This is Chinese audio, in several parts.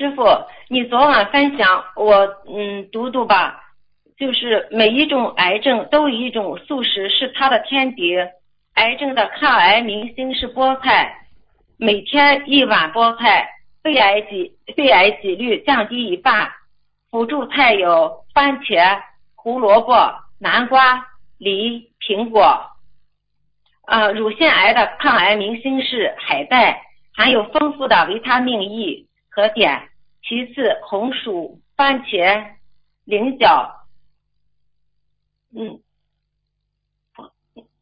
师傅，你昨晚分享我嗯读读吧，就是每一种癌症都有一种素食是它的天敌，癌症的抗癌明星是菠菜，每天一碗菠菜，肺癌几肺癌几率降低一半，辅助菜有番茄、胡萝卜、南瓜、梨、苹果。呃，乳腺癌的抗癌明星是海带，含有丰富的维他命 E 和碘。其次，红薯、番茄、菱角，嗯，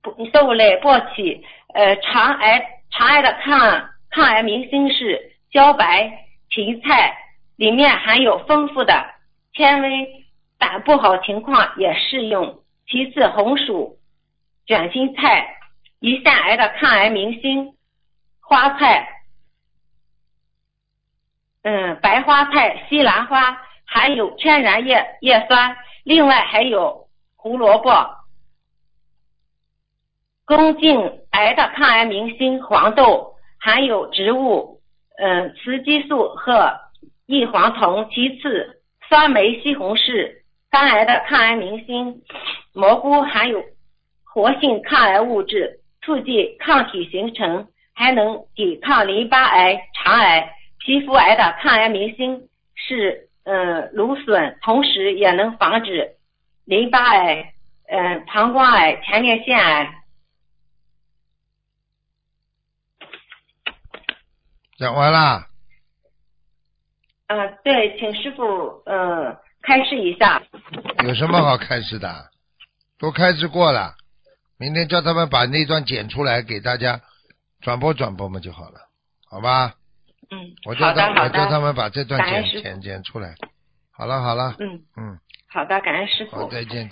不不豆类、簸箕。呃，肠癌肠癌的抗抗癌明星是茭白、芹菜，里面含有丰富的纤维，胆不好情况也适用。其次，红薯、卷心菜。胰腺癌的抗癌明星，花菜，嗯，白花菜、西兰花含有天然叶叶酸，另外还有胡萝卜。宫颈癌的抗癌明星黄豆含有植物嗯雌激素和异黄酮。其次，酸梅、西红柿。肝癌的抗癌明星蘑菇含有活性抗癌物质。促进抗体形成，还能抵抗淋巴癌、肠癌、皮肤癌的抗癌明星是呃芦笋，同时也能防止淋巴癌、呃膀胱癌、前列腺癌。讲完了。嗯，对，请师傅呃开示一下。有什么好开示的？都开示过了。明天叫他们把那段剪出来给大家转播转播嘛就好了，好吧？嗯，我叫他我叫他们把这段剪剪剪出来。好了好了。嗯嗯。好的，感恩师傅。好，再见再见。